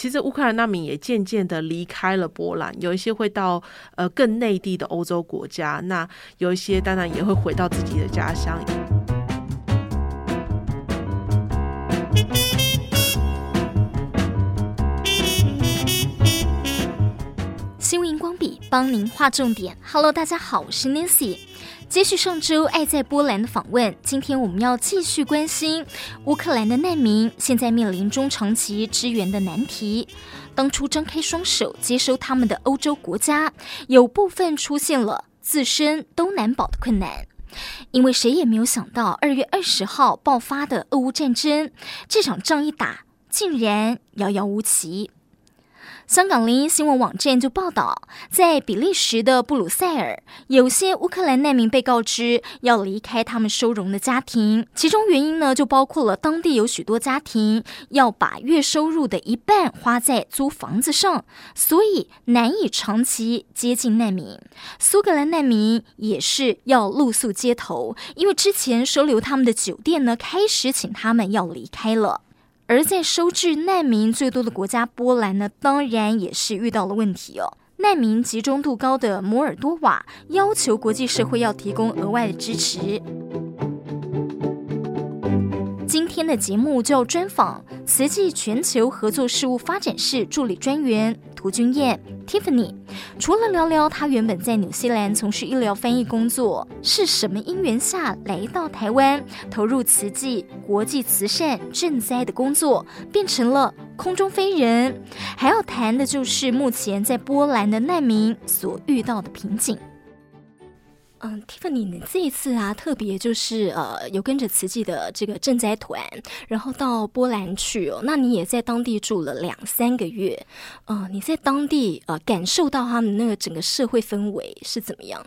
其实乌克兰难民也渐渐的离开了波兰，有一些会到呃更内地的欧洲国家，那有一些当然也会回到自己的家乡。新闻荧光笔帮您画重点。Hello，大家好，我是 Nancy。接续上周爱在波兰的访问，今天我们要继续关心乌克兰的难民现在面临中长期支援的难题。当初张开双手接收他们的欧洲国家，有部分出现了自身都难保的困难，因为谁也没有想到，二月二十号爆发的俄乌战争，这场仗一打，竟然遥遥无期。香港零一新闻网站就报道，在比利时的布鲁塞尔，有些乌克兰难民被告知要离开他们收容的家庭，其中原因呢，就包括了当地有许多家庭要把月收入的一半花在租房子上，所以难以长期接近难民。苏格兰难民也是要露宿街头，因为之前收留他们的酒店呢，开始请他们要离开了。而在收治难民最多的国家波兰呢，当然也是遇到了问题哦。难民集中度高的摩尔多瓦要求国际社会要提供额外的支持。今天的节目就要专访慈济全球合作事务发展室助理专员涂君燕 Tiffany。除了聊聊她原本在纽西兰从事医疗翻译工作，是什么因缘下来到台湾投入慈济国际慈善赈灾的工作，变成了空中飞人，还要谈的就是目前在波兰的难民所遇到的瓶颈。嗯，Tiffany，你这一次啊，特别就是呃，有跟着慈济的这个赈灾团，然后到波兰去哦。那你也在当地住了两三个月，呃，你在当地呃感受到他们那个整个社会氛围是怎么样？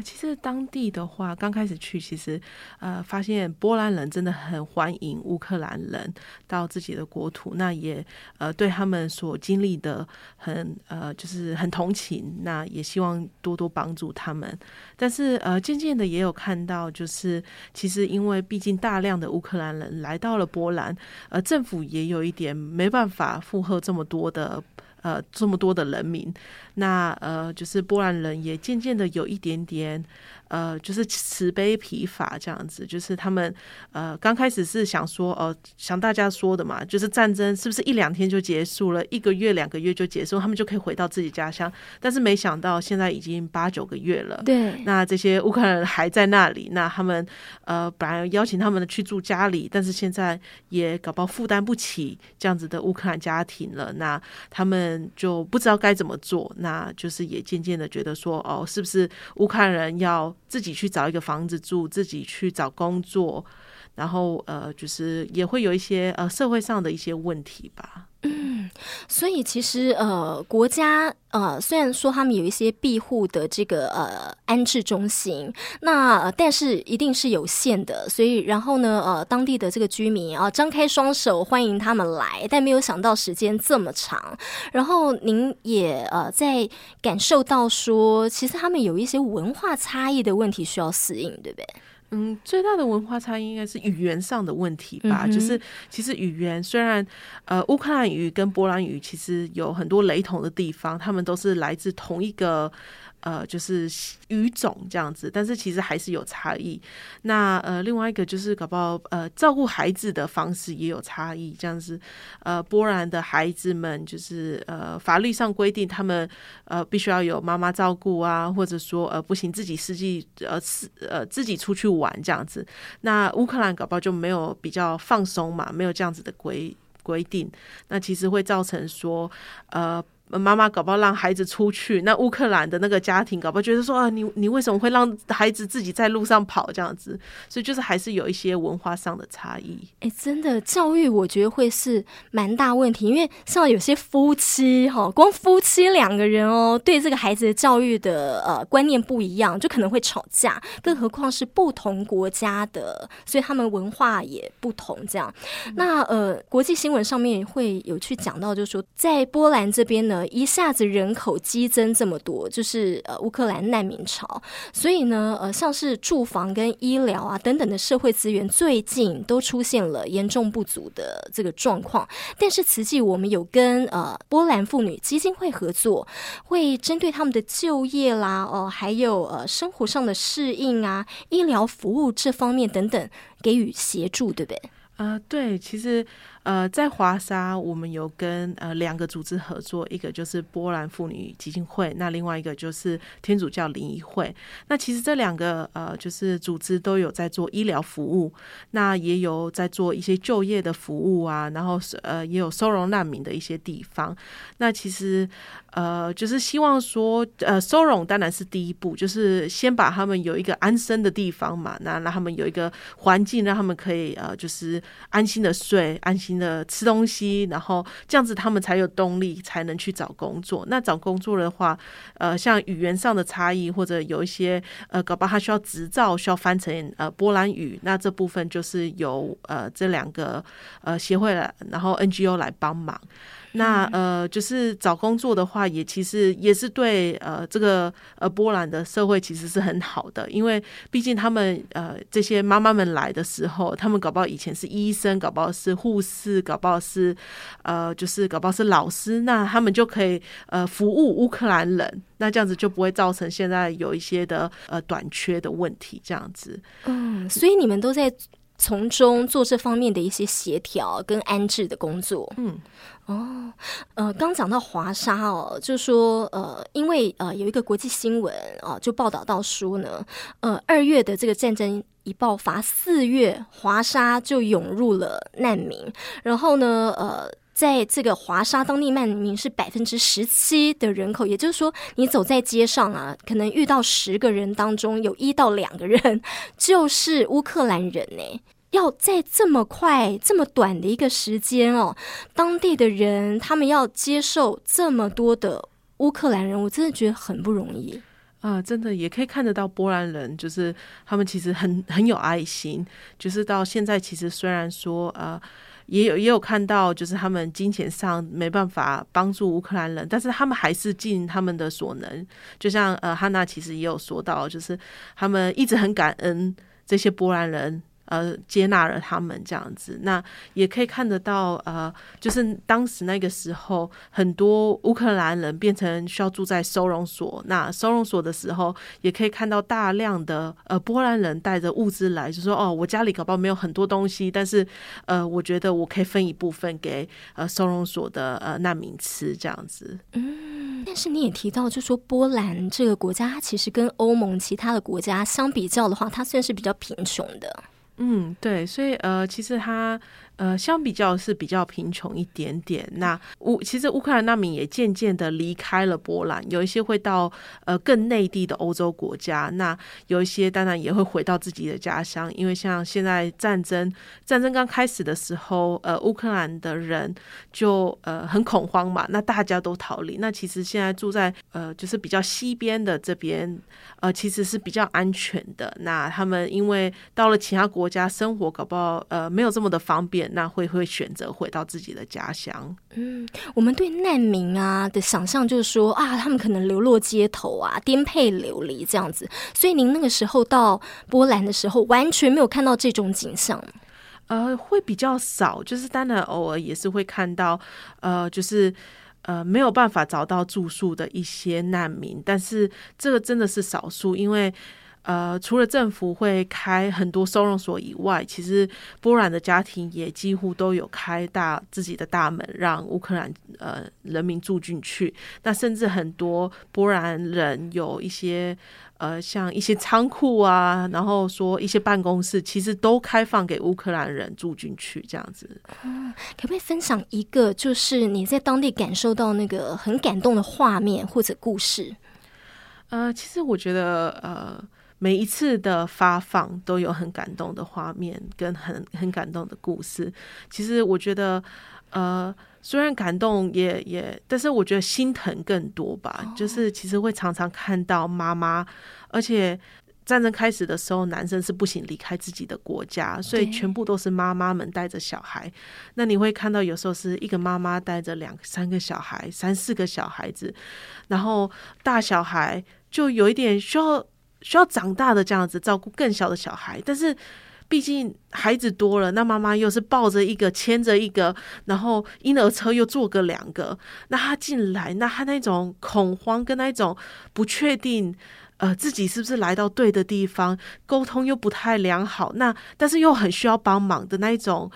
其实当地的话，刚开始去，其实呃，发现波兰人真的很欢迎乌克兰人到自己的国土，那也呃对他们所经历的很呃就是很同情，那也希望多多帮助他们。但是呃，渐渐的也有看到，就是其实因为毕竟大量的乌克兰人来到了波兰，呃，政府也有一点没办法负荷这么多的。呃，这么多的人民，那呃，就是波兰人也渐渐的有一点点。呃，就是慈悲疲乏这样子，就是他们呃刚开始是想说，呃，想大家说的嘛，就是战争是不是一两天就结束了，一个月两个月就结束，他们就可以回到自己家乡。但是没想到现在已经八九个月了，对，那这些乌克兰人还在那里，那他们呃本来邀请他们去住家里，但是现在也搞不好负担不起这样子的乌克兰家庭了，那他们就不知道该怎么做，那就是也渐渐的觉得说，哦，是不是乌克兰人要。自己去找一个房子住，自己去找工作，然后呃，就是也会有一些呃社会上的一些问题吧。所以其实呃，国家呃虽然说他们有一些庇护的这个呃安置中心，那、呃、但是一定是有限的。所以然后呢，呃，当地的这个居民啊、呃，张开双手欢迎他们来，但没有想到时间这么长。然后您也呃在感受到说，其实他们有一些文化差异的问题需要适应，对不对？嗯，最大的文化差异应该是语言上的问题吧。嗯、就是其实语言虽然呃，乌克兰语跟波兰语其实有很多雷同的地方，他们都是来自同一个。呃，就是语种这样子，但是其实还是有差异。那呃，另外一个就是搞不好呃，照顾孩子的方式也有差异。这样子，呃，波兰的孩子们就是呃，法律上规定他们呃必须要有妈妈照顾啊，或者说呃不行自己自己呃自呃自己出去玩这样子。那乌克兰搞不好就没有比较放松嘛，没有这样子的规规定。那其实会造成说呃。妈妈搞不好让孩子出去，那乌克兰的那个家庭搞不好觉得说啊，你你为什么会让孩子自己在路上跑这样子？所以就是还是有一些文化上的差异。哎，真的教育我觉得会是蛮大问题，因为像有些夫妻哈，光夫妻两个人哦，对这个孩子的教育的呃观念不一样，就可能会吵架，更何况是不同国家的，所以他们文化也不同。这样，那呃，国际新闻上面会有去讲到，就是说在波兰这边呢。呢，一下子人口激增这么多，就是呃乌克兰难民潮，所以呢，呃像是住房跟医疗啊等等的社会资源，最近都出现了严重不足的这个状况。但是慈济我们有跟呃波兰妇女基金会合作，会针对他们的就业啦，哦、还有呃生活上的适应啊，医疗服务这方面等等给予协助，对不对？啊、呃，对，其实。呃，在华沙，我们有跟呃两个组织合作，一个就是波兰妇女基金会，那另外一个就是天主教灵医会。那其实这两个呃就是组织都有在做医疗服务，那也有在做一些就业的服务啊，然后呃也有收容难民的一些地方。那其实呃就是希望说呃收容当然是第一步，就是先把他们有一个安身的地方嘛，那让他们有一个环境，让他们可以呃就是安心的睡，安心的吃东西，然后这样子他们才有动力，才能去找工作。那找工作的话，呃，像语言上的差异，或者有一些呃，搞不好他需要执照，需要翻成呃波兰语，那这部分就是由呃这两个呃协会来，然后 NGO 来帮忙。那呃，就是找工作的话，也其实也是对呃这个呃波兰的社会其实是很好的，因为毕竟他们呃这些妈妈们来的时候，他们搞不好以前是医生，搞不好是护士，搞不好是呃就是搞不好是老师，那他们就可以呃服务乌克兰人，那这样子就不会造成现在有一些的呃短缺的问题，这样子。嗯，所以你们都在。从中做这方面的一些协调跟安置的工作。嗯，哦，呃，刚讲到华沙哦，就说呃，因为呃有一个国际新闻啊、呃，就报道到说呢，呃，二月的这个战争一爆发，四月华沙就涌入了难民，然后呢，呃。在这个华沙当地难民是百分之十七的人口，也就是说，你走在街上啊，可能遇到十个人当中有一到两个人就是乌克兰人呢。要在这么快、这么短的一个时间哦，当地的人他们要接受这么多的乌克兰人，我真的觉得很不容易啊！真的也可以看得到波兰人，就是他们其实很很有爱心，就是到现在其实虽然说呃。也有也有看到，就是他们金钱上没办法帮助乌克兰人，但是他们还是尽他们的所能。就像呃，汉娜其实也有说到，就是他们一直很感恩这些波兰人。呃，接纳了他们这样子，那也可以看得到，呃，就是当时那个时候，很多乌克兰人变成需要住在收容所。那收容所的时候，也可以看到大量的呃波兰人带着物资来，就说哦，我家里搞不好没有很多东西，但是呃，我觉得我可以分一部分给呃收容所的呃难民吃这样子。嗯，但是你也提到，就说波兰这个国家，它其实跟欧盟其他的国家相比较的话，它算是比较贫穷的。嗯，对，所以呃，其实他。呃，相比较是比较贫穷一点点。那乌其实乌克兰难民也渐渐的离开了波兰，有一些会到呃更内地的欧洲国家。那有一些当然也会回到自己的家乡，因为像现在战争战争刚开始的时候，呃，乌克兰的人就呃很恐慌嘛，那大家都逃离。那其实现在住在呃就是比较西边的这边，呃其实是比较安全的。那他们因为到了其他国家生活，搞不好呃没有这么的方便。那会会选择回到自己的家乡。嗯，我们对难民啊的想象就是说啊，他们可能流落街头啊，颠沛流离这样子。所以您那个时候到波兰的时候，完全没有看到这种景象。呃，会比较少，就是当然偶尔也是会看到，呃，就是呃没有办法找到住宿的一些难民，但是这个真的是少数，因为。呃，除了政府会开很多收容所以外，其实波兰的家庭也几乎都有开大自己的大门，让乌克兰呃人民住进去。那甚至很多波兰人有一些呃，像一些仓库啊，然后说一些办公室，其实都开放给乌克兰人住进去，这样子。嗯，可不可以分享一个，就是你在当地感受到那个很感动的画面或者故事？呃，其实我觉得呃。每一次的发放都有很感动的画面跟很很感动的故事。其实我觉得，呃，虽然感动也也，但是我觉得心疼更多吧。就是其实会常常看到妈妈，而且战争开始的时候，男生是不行离开自己的国家，所以全部都是妈妈们带着小孩。那你会看到有时候是一个妈妈带着两三个小孩、三四个小孩子，然后大小孩就有一点需要需要长大的这样子照顾更小的小孩，但是。毕竟孩子多了，那妈妈又是抱着一个牵着一个，然后婴儿车又坐个两个，那他进来，那他那种恐慌跟那种不确定，呃，自己是不是来到对的地方，沟通又不太良好，那但是又很需要帮忙的那一种，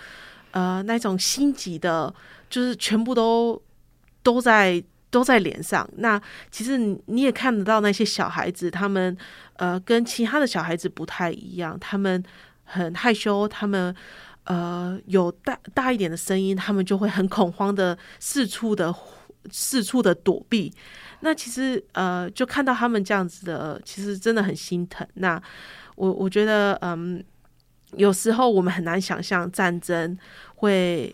呃，那种心急的，就是全部都都在都在脸上。那其实你也看得到那些小孩子，他们呃跟其他的小孩子不太一样，他们。很害羞，他们呃有大大一点的声音，他们就会很恐慌的四处的四处的躲避。那其实呃，就看到他们这样子的，其实真的很心疼。那我我觉得，嗯，有时候我们很难想象战争会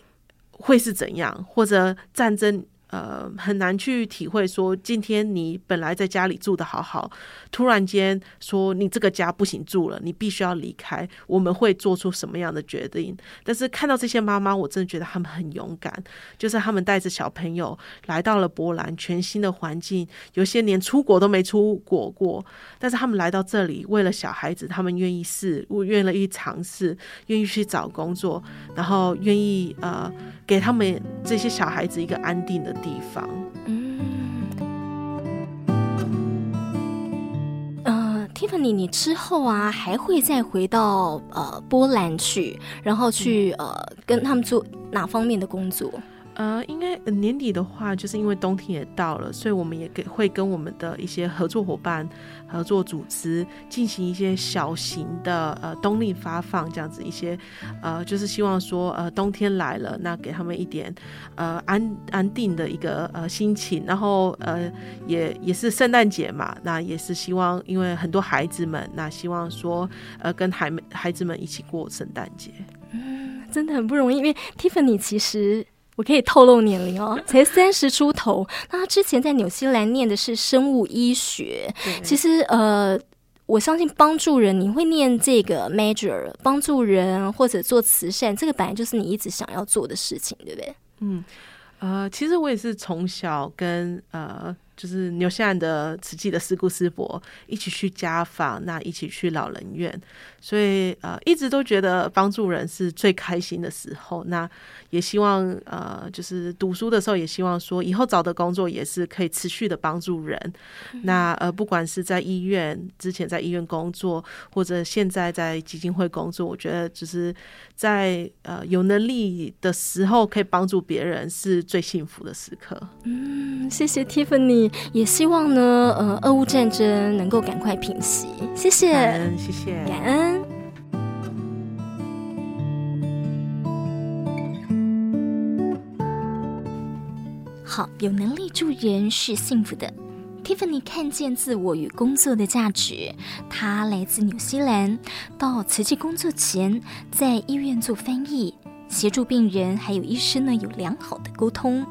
会是怎样，或者战争。呃，很难去体会说，今天你本来在家里住的好好，突然间说你这个家不行住了，你必须要离开，我们会做出什么样的决定？但是看到这些妈妈，我真的觉得他们很勇敢，就是他们带着小朋友来到了波兰，全新的环境，有些连出国都没出国过，但是他们来到这里，为了小孩子，他们愿意试，愿意尝试，愿意去找工作，然后愿意呃给他们这些小孩子一个安定的地方，嗯，呃，Tiffany，你之后啊还会再回到呃波兰去，然后去呃跟他们做哪方面的工作？呃，应该年底的话，就是因为冬天也到了，所以我们也给会跟我们的一些合作伙伴、合作组织进行一些小型的呃冬令发放，这样子一些呃，就是希望说呃冬天来了，那给他们一点呃安安定的一个呃心情，然后呃也也是圣诞节嘛，那也是希望因为很多孩子们，那希望说呃跟孩孩子们一起过圣诞节。嗯，真的很不容易，因为 Tiffany 其实。我可以透露年龄哦，才三十出头。那他之前在纽西兰念的是生物医学。其实呃，我相信帮助人，你会念这个 major，帮助人或者做慈善，这个本来就是你一直想要做的事情，对不对？嗯，呃，其实我也是从小跟呃。就是纽西兰的慈济的师姑师伯一起去家访，那一起去老人院，所以呃一直都觉得帮助人是最开心的时候。那也希望呃就是读书的时候也希望说以后找的工作也是可以持续的帮助人。嗯、那呃不管是在医院之前在医院工作，或者现在在基金会工作，我觉得就是在呃有能力的时候可以帮助别人是最幸福的时刻。嗯，谢谢 Tiffany。也希望呢，呃，俄乌战争能够赶快平息。谢谢，感恩，谢谢，感恩。好，有能力助人是幸福的。Tiffany 看见自我与工作的价值。她来自纽西兰，到慈济工作前，在医院做翻译。协助病人还有医生呢，有良好的沟通。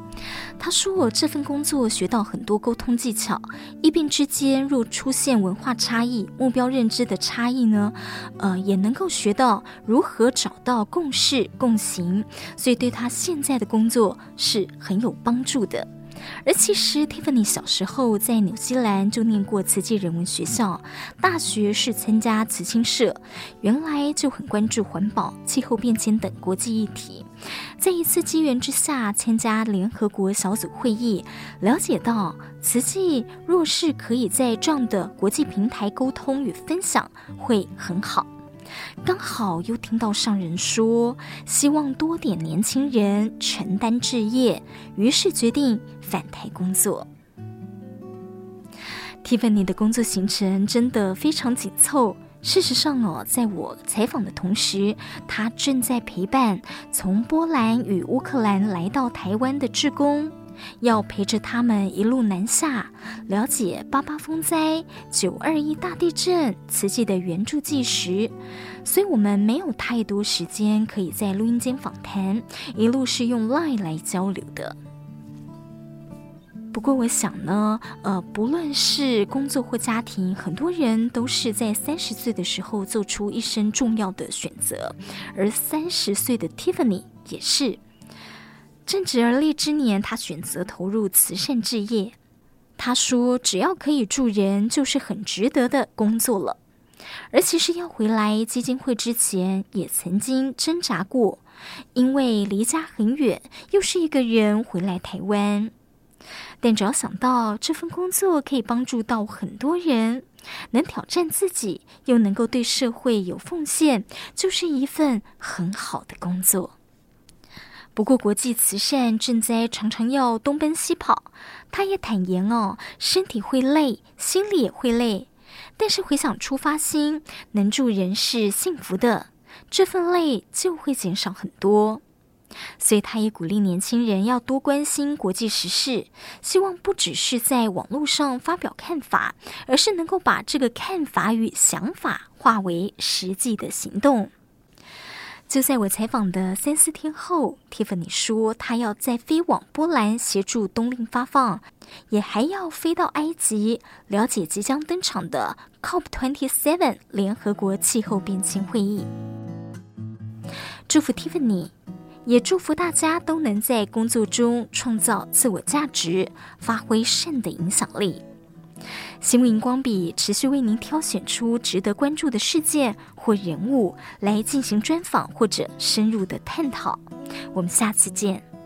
他说：“我这份工作学到很多沟通技巧。医病之间若出现文化差异、目标认知的差异呢，呃，也能够学到如何找到共事、共行。所以对他现在的工作是很有帮助的。”而其实，Tiffany 小时候在纽西兰就念过慈济人文学校，大学是参加慈青社，原来就很关注环保、气候变迁等国际议题。在一次机缘之下，参加联合国小组会议，了解到慈济若是可以在这样的国际平台沟通与分享，会很好。刚好又听到上人说，希望多点年轻人承担置业，于是决定返台工作。Tiffany 的工作行程真的非常紧凑。事实上哦，在我采访的同时，他正在陪伴从波兰与乌克兰来到台湾的志工。要陪着他们一路南下，了解八八风灾、九二一大地震、慈济的援助纪实，所以我们没有太多时间可以在录音间访谈，一路是用 Line 来交流的。不过我想呢，呃，不论是工作或家庭，很多人都是在三十岁的时候做出一生重要的选择，而三十岁的 Tiffany 也是。正值而立之年，他选择投入慈善事业。他说：“只要可以助人，就是很值得的工作了。”而其实要回来基金会之前，也曾经挣扎过，因为离家很远，又是一个人回来台湾。但只要想到这份工作可以帮助到很多人，能挑战自己，又能够对社会有奉献，就是一份很好的工作。不过，国际慈善赈灾常常要东奔西跑，他也坦言哦，身体会累，心里也会累。但是回想出发心，能助人是幸福的，这份累就会减少很多。所以，他也鼓励年轻人要多关心国际时事，希望不只是在网络上发表看法，而是能够把这个看法与想法化为实际的行动。就在我采访的三四天后，Tiffany 说，她要再飞往波兰协助冬令发放，也还要飞到埃及了解即将登场的 COP27 联合国气候变迁会议。祝福 Tiffany，也祝福大家都能在工作中创造自我价值，发挥善的影响力。新闻荧光笔持续为您挑选出值得关注的事件或人物来进行专访或者深入的探讨。我们下次见。